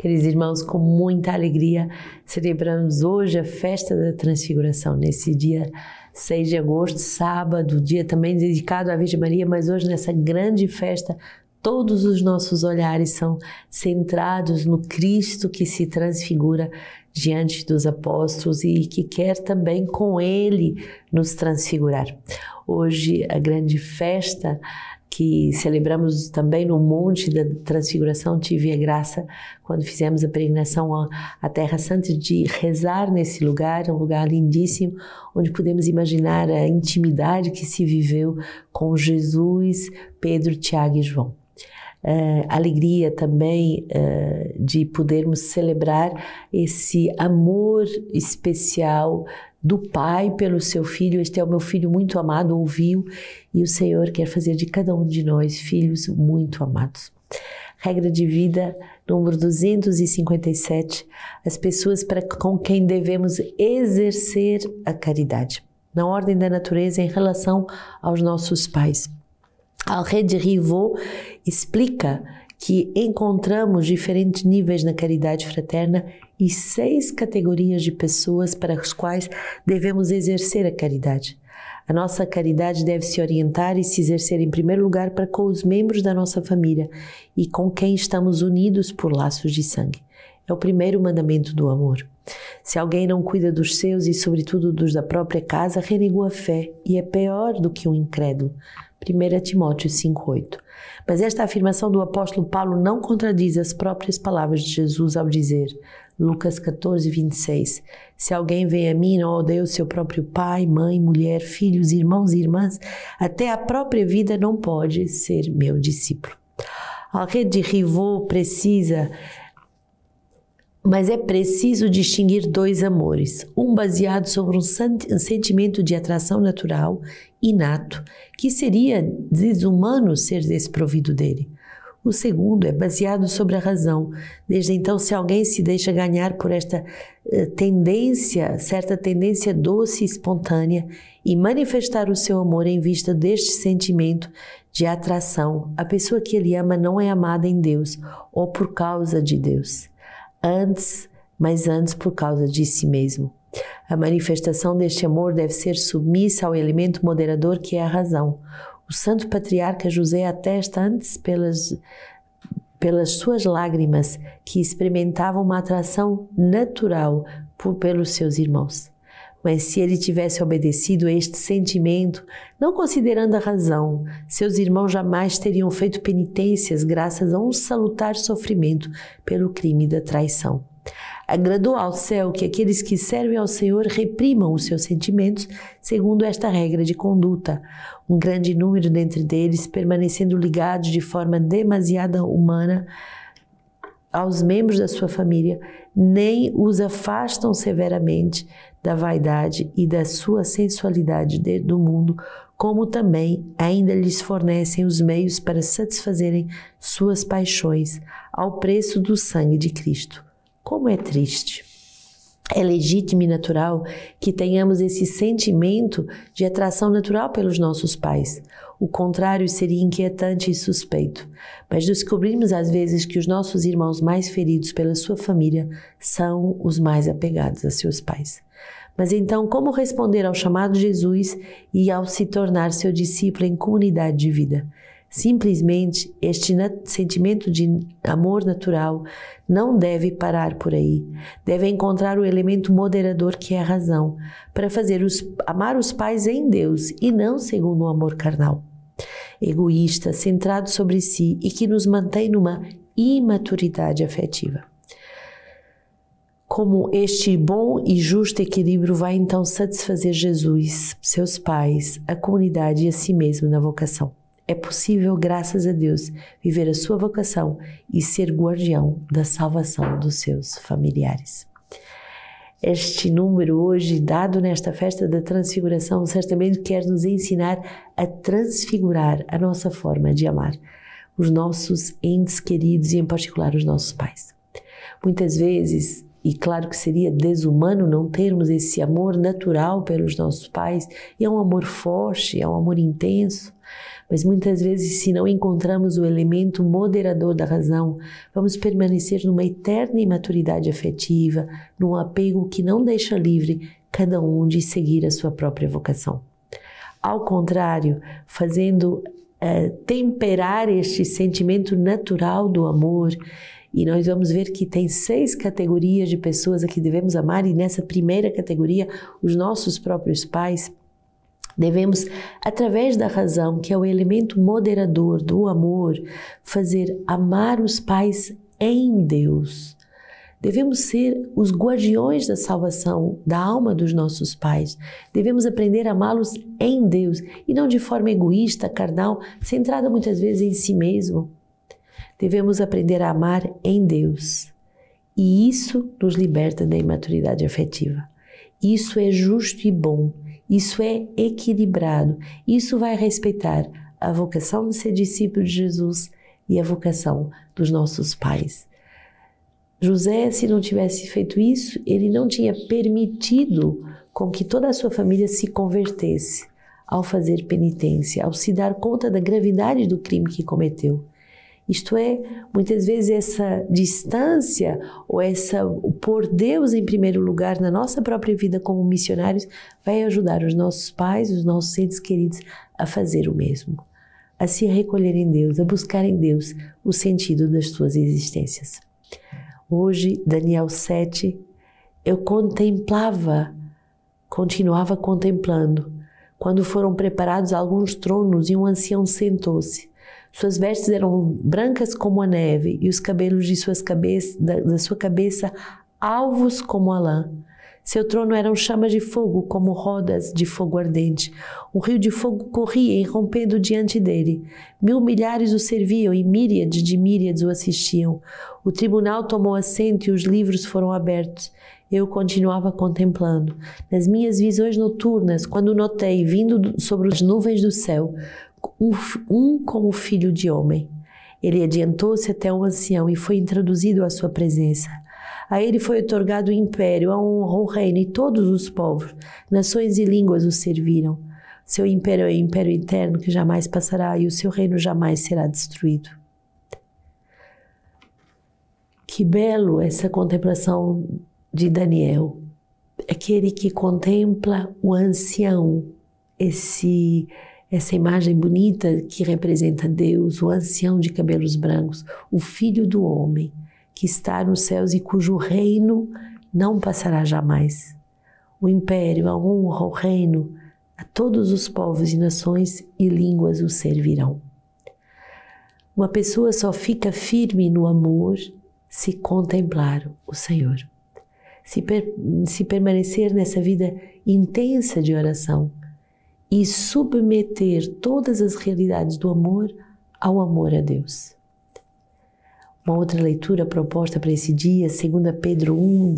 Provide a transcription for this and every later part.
Queridos irmãos, com muita alegria celebramos hoje a festa da Transfiguração, nesse dia 6 de agosto, sábado, dia também dedicado à Virgem Maria, mas hoje nessa grande festa todos os nossos olhares são centrados no Cristo que se transfigura diante dos apóstolos e que quer também com ele nos transfigurar. Hoje a grande festa que celebramos também no Monte da Transfiguração, tive a graça, quando fizemos a peregrinação à Terra Santa, de rezar nesse lugar, um lugar lindíssimo, onde podemos imaginar a intimidade que se viveu com Jesus, Pedro, Tiago e João. Uh, alegria também uh, de podermos celebrar esse amor especial do Pai pelo seu filho. Este é o meu filho muito amado, ouviu, e o Senhor quer fazer de cada um de nós filhos muito amados. Regra de vida número 257, as pessoas para com quem devemos exercer a caridade. Na ordem da natureza em relação aos nossos pais. De Rivaux explica que encontramos diferentes níveis na caridade fraterna e seis categorias de pessoas para as quais devemos exercer a caridade. A nossa caridade deve se orientar e se exercer em primeiro lugar para com os membros da nossa família e com quem estamos unidos por laços de sangue. É o primeiro mandamento do amor. Se alguém não cuida dos seus e, sobretudo, dos da própria casa, renegou a fé e é pior do que um incrédulo. 1 Timóteo 5,8. Mas esta afirmação do apóstolo Paulo não contradiz as próprias palavras de Jesus ao dizer, Lucas 14, 26, Se alguém vem a mim não odeia o seu próprio pai, mãe, mulher, filhos, irmãos e irmãs, até a própria vida não pode ser meu discípulo. A rede de Rivaux precisa mas é preciso distinguir dois amores, um baseado sobre um sentimento de atração natural, inato, que seria desumano ser desprovido dele. O segundo é baseado sobre a razão. Desde então, se alguém se deixa ganhar por esta eh, tendência, certa tendência doce e espontânea, e manifestar o seu amor em vista deste sentimento de atração, a pessoa que ele ama não é amada em Deus ou por causa de Deus antes, mas antes por causa de si mesmo. A manifestação deste amor deve ser submissa ao elemento moderador que é a razão. O santo patriarca José atesta antes pelas pelas suas lágrimas que experimentavam uma atração natural por, pelos seus irmãos. Mas se ele tivesse obedecido a este sentimento, não considerando a razão, seus irmãos jamais teriam feito penitências graças a um salutar sofrimento pelo crime da traição. Agradou ao céu que aqueles que servem ao Senhor reprimam os seus sentimentos segundo esta regra de conduta, um grande número dentre deles permanecendo ligados de forma demasiada humana aos membros da sua família, nem os afastam severamente da vaidade e da sua sensualidade do mundo, como também ainda lhes fornecem os meios para satisfazerem suas paixões ao preço do sangue de Cristo. Como é triste! É legítimo e natural que tenhamos esse sentimento de atração natural pelos nossos pais. O contrário seria inquietante e suspeito. Mas descobrimos às vezes que os nossos irmãos mais feridos pela sua família são os mais apegados a seus pais. Mas então, como responder ao chamado de Jesus e ao se tornar seu discípulo em comunidade de vida? Simplesmente, este sentimento de amor natural não deve parar por aí. Deve encontrar o elemento moderador que é a razão, para fazer os, amar os pais em Deus e não segundo o amor carnal. Egoísta, centrado sobre si e que nos mantém numa imaturidade afetiva. Como este bom e justo equilíbrio vai então satisfazer Jesus, seus pais, a comunidade e a si mesmo na vocação. É possível, graças a Deus, viver a sua vocação e ser guardião da salvação dos seus familiares. Este número hoje, dado nesta festa da transfiguração, certamente quer nos ensinar a transfigurar a nossa forma de amar os nossos entes queridos e, em particular, os nossos pais. Muitas vezes e claro que seria desumano não termos esse amor natural pelos nossos pais, e é um amor forte, é um amor intenso. Mas muitas vezes, se não encontramos o elemento moderador da razão, vamos permanecer numa eterna imaturidade afetiva, num apego que não deixa livre cada um de seguir a sua própria vocação. Ao contrário, fazendo uh, temperar este sentimento natural do amor, e nós vamos ver que tem seis categorias de pessoas a que devemos amar, e nessa primeira categoria, os nossos próprios pais. Devemos, através da razão, que é o elemento moderador do amor, fazer amar os pais em Deus. Devemos ser os guardiões da salvação da alma dos nossos pais. Devemos aprender a amá-los em Deus e não de forma egoísta, carnal, centrada muitas vezes em si mesmo. Devemos aprender a amar em Deus. E isso nos liberta da imaturidade afetiva. Isso é justo e bom. Isso é equilibrado. Isso vai respeitar a vocação de ser discípulo de Jesus e a vocação dos nossos pais. José, se não tivesse feito isso, ele não tinha permitido com que toda a sua família se convertesse ao fazer penitência, ao se dar conta da gravidade do crime que cometeu. Isto é, muitas vezes essa distância ou essa o pôr Deus em primeiro lugar na nossa própria vida como missionários vai ajudar os nossos pais, os nossos entes queridos a fazer o mesmo, a se recolher em Deus, a buscar em Deus o sentido das suas existências. Hoje, Daniel 7, eu contemplava, continuava contemplando, quando foram preparados alguns tronos e um ancião sentou-se. Suas vestes eram brancas como a neve e os cabelos de suas cabeças, da, da sua cabeça alvos como a lã. Seu trono eram chamas de fogo, como rodas de fogo ardente. Um rio de fogo corria, irrompendo diante dele. Mil milhares o serviam e míriades de míriades o assistiam. O tribunal tomou assento e os livros foram abertos. Eu continuava contemplando. Nas minhas visões noturnas, quando notei, vindo sobre as nuvens do céu, um, como filho de homem. Ele adiantou-se até o ancião e foi introduzido à sua presença. A ele foi otorgado o império, a honra, o reino, e todos os povos, nações e línguas o serviram. Seu império é o império eterno que jamais passará e o seu reino jamais será destruído. Que belo essa contemplação de Daniel. Aquele que contempla o ancião, esse essa imagem bonita que representa Deus, o ancião de cabelos brancos, o filho do homem que está nos céus e cujo reino não passará jamais. O império, a honra, o reino, a todos os povos e nações e línguas o servirão. Uma pessoa só fica firme no amor se contemplar o Senhor, se, per se permanecer nessa vida intensa de oração e submeter todas as realidades do amor ao amor a Deus. Uma outra leitura proposta para esse dia, 2 Pedro 1,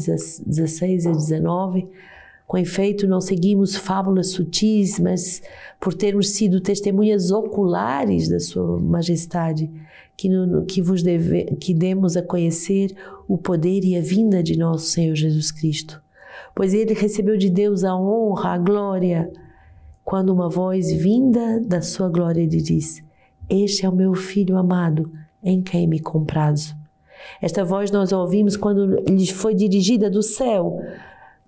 16 a 19. Com efeito, não seguimos fábulas sutis, mas por termos sido testemunhas oculares da Sua Majestade, que, no, que vos deve, que demos a conhecer o poder e a vinda de nosso Senhor Jesus Cristo. Pois ele recebeu de Deus a honra, a glória, quando uma voz vinda da sua glória lhe diz: Este é o meu filho amado em quem me comprazo. Esta voz nós ouvimos quando lhes foi dirigida do céu,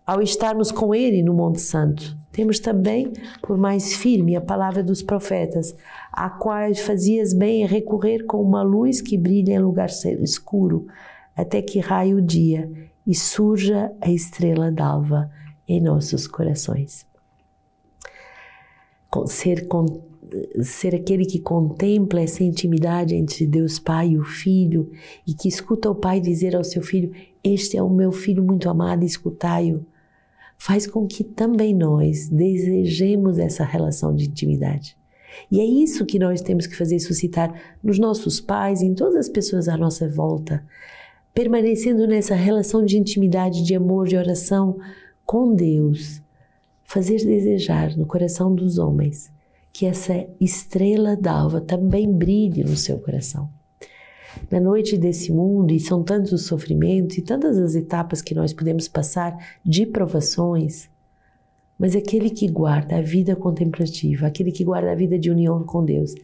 ao estarmos com ele no Monte Santo. Temos também, por mais firme, a palavra dos profetas, a quais fazias bem recorrer com uma luz que brilha em lugar escuro, até que raie o dia e surja a estrela d'alva em nossos corações. Ser ser aquele que contempla essa intimidade entre Deus Pai e o Filho e que escuta o Pai dizer ao seu filho: Este é o meu filho muito amado, escutai-o, faz com que também nós desejemos essa relação de intimidade. E é isso que nós temos que fazer suscitar nos nossos pais, em todas as pessoas à nossa volta, permanecendo nessa relação de intimidade, de amor, de oração com Deus, fazer desejar no coração dos homens que essa estrela d'alva também brilhe no seu coração. Na noite desse mundo, e são tantos os sofrimentos e tantas as etapas que nós podemos passar de provações, Mas aquele que guarda a vida contemplativa, aquele que guarda a vida de união com Deus,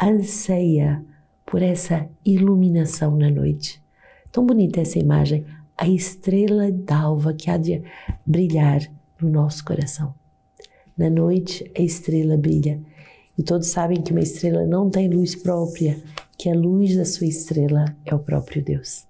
anseia por essa iluminação na noite. Tão bonita essa imagem, a estrela d'alva que há de brilhar no nosso coração. Na noite, a estrela brilha. E todos sabem que uma estrela não tem luz própria, que a luz da sua estrela é o próprio Deus.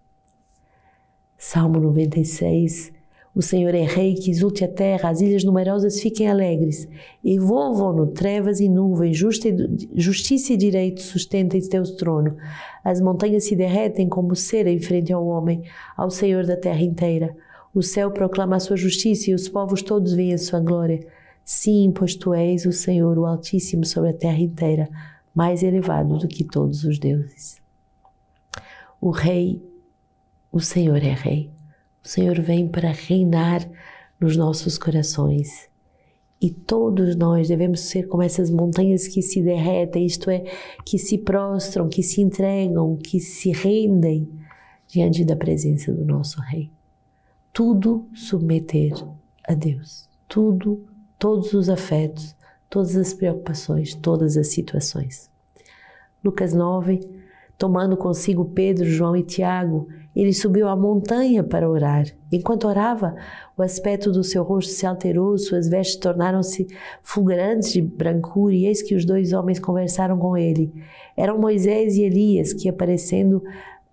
Salmo 96. O Senhor é rei que exulte a terra, as ilhas numerosas fiquem alegres. Envolvam-no trevas e nuvens, justiça e direito sustentem teu trono. As montanhas se derretem como cera em frente ao homem, ao Senhor da terra inteira. O céu proclama a sua justiça e os povos todos veem a sua glória. Sim, pois tu és o Senhor, o Altíssimo sobre a terra inteira, mais elevado do que todos os deuses. O Rei, o Senhor é Rei. O Senhor vem para reinar nos nossos corações. E todos nós devemos ser como essas montanhas que se derretem, isto é, que se prostram, que se entregam, que se rendem diante da presença do nosso Rei. Tudo submeter a Deus. Tudo todos os afetos, todas as preocupações, todas as situações. Lucas 9, tomando consigo Pedro, João e Tiago, ele subiu à montanha para orar. Enquanto orava, o aspecto do seu rosto se alterou, suas vestes tornaram-se fulgurantes de brancura, e eis que os dois homens conversaram com ele. Eram Moisés e Elias, que aparecendo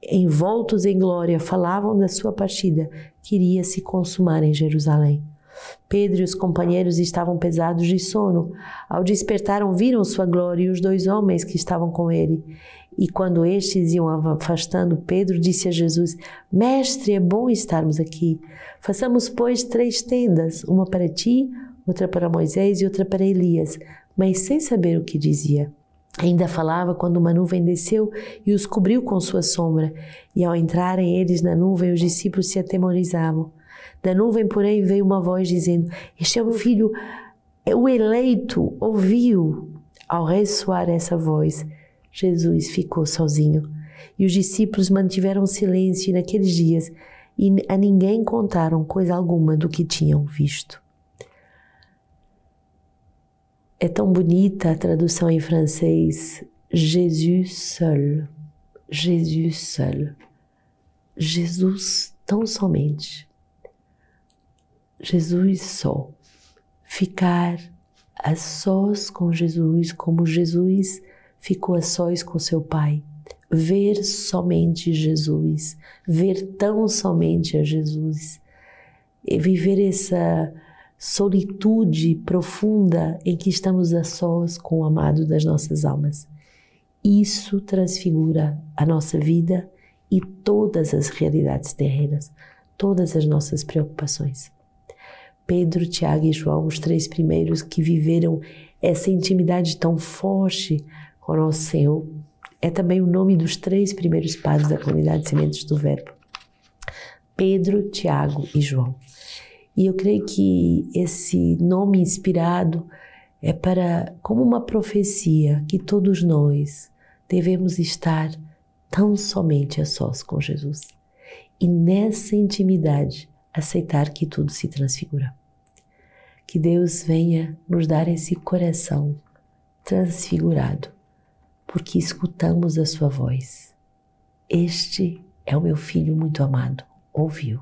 envoltos em glória, falavam da sua partida, que iria se consumar em Jerusalém. Pedro e os companheiros estavam pesados de sono. Ao despertaram, viram sua glória e os dois homens que estavam com ele. E quando estes iam afastando, Pedro disse a Jesus: Mestre, é bom estarmos aqui. Façamos, pois, três tendas: uma para ti, outra para Moisés e outra para Elias. Mas sem saber o que dizia. Ainda falava quando uma nuvem desceu e os cobriu com sua sombra. E ao entrarem eles na nuvem, os discípulos se atemorizavam. Da nuvem, porém, veio uma voz dizendo: Este é o filho, é o eleito. Ouviu. Ao ressoar essa voz, Jesus ficou sozinho. E os discípulos mantiveram silêncio naqueles dias e a ninguém contaram coisa alguma do que tinham visto. É tão bonita a tradução em francês Jesus seul. Jesus seul. Jesus tão somente. Jesus só. Ficar a sós com Jesus, como Jesus ficou a sós com seu Pai. Ver somente Jesus, ver tão somente a Jesus. E viver essa solitude profunda em que estamos a sós com o amado das nossas almas. Isso transfigura a nossa vida e todas as realidades terrenas, todas as nossas preocupações. Pedro, Tiago e João, os três primeiros que viveram essa intimidade tão forte com o nosso Senhor, é também o nome dos três primeiros padres da comunidade Sementes do Verbo: Pedro, Tiago e João. E eu creio que esse nome inspirado é para, como uma profecia, que todos nós devemos estar tão somente a sós com Jesus. E nessa intimidade, aceitar que tudo se transfigura. Que Deus venha nos dar esse coração transfigurado, porque escutamos a Sua voz. Este é o meu filho muito amado, ouviu.